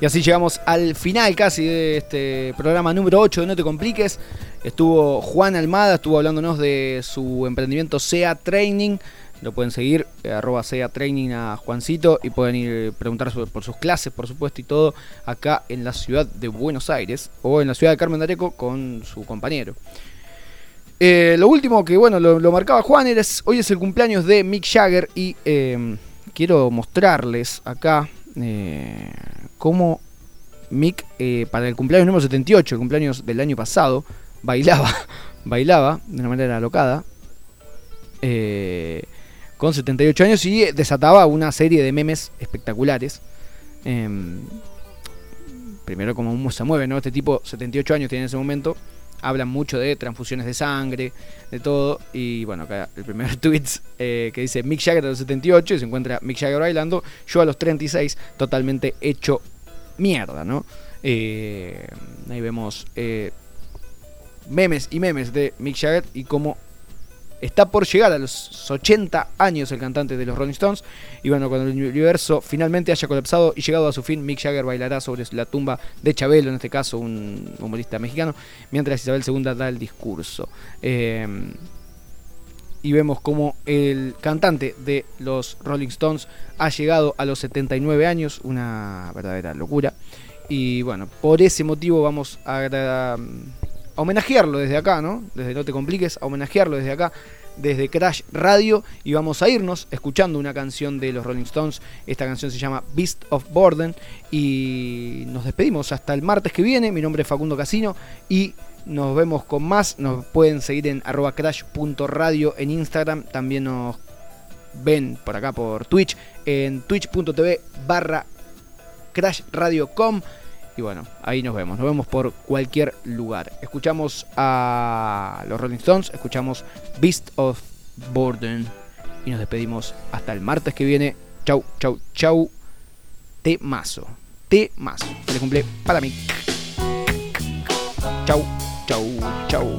Y así llegamos al final casi de este programa número 8 de No Te Compliques. Estuvo Juan Almada, estuvo hablándonos de su emprendimiento SEA Training. Lo pueden seguir, eh, arroba SEA Training a Juancito y pueden ir a preguntar por sus clases, por supuesto, y todo acá en la ciudad de Buenos Aires o en la ciudad de Carmen de Areco con su compañero. Eh, lo último que, bueno, lo, marcaba Juan, hoy es el cumpleaños de Mick Jagger y quiero mostrarles acá eh, cómo Mick, eh, para el cumpleaños número 78, el cumpleaños del año pasado, bailaba, bailaba de una manera alocada, con 78 años y desataba una serie de memes espectaculares. Em, primero, como se mueve, ¿no? Este tipo, 78 años tiene en ese momento hablan mucho de transfusiones de sangre, de todo. Y bueno, acá el primer tweet eh, que dice Mick Jagger a los 78 y se encuentra Mick Jagger bailando. Yo a los 36, totalmente hecho mierda, ¿no? Eh, ahí vemos eh, memes y memes de Mick Jagger y cómo Está por llegar a los 80 años el cantante de los Rolling Stones. Y bueno, cuando el universo finalmente haya colapsado y llegado a su fin, Mick Jagger bailará sobre la tumba de Chabelo, en este caso un humorista mexicano, mientras Isabel II da el discurso. Em, y vemos cómo el cantante de los Rolling Stones ha llegado a los 79 años, una verdadera locura. Y bueno, por ese motivo vamos a homenajearlo desde acá, ¿no? Desde No Te Compliques, a homenajearlo desde acá, desde Crash Radio. Y vamos a irnos escuchando una canción de los Rolling Stones. Esta canción se llama Beast of Borden. Y nos despedimos hasta el martes que viene. Mi nombre es Facundo Casino y nos vemos con más. Nos pueden seguir en arroba crash.radio en Instagram. También nos ven por acá por Twitch en twitch.tv barra crashradiocom. Y bueno, ahí nos vemos. Nos vemos por cualquier lugar. Escuchamos a los Rolling Stones, escuchamos Beast of Borden. Y nos despedimos hasta el martes que viene. Chau, chau, chau. Temazo. Temazo. Le cumple para mí. Chau, chau, chau.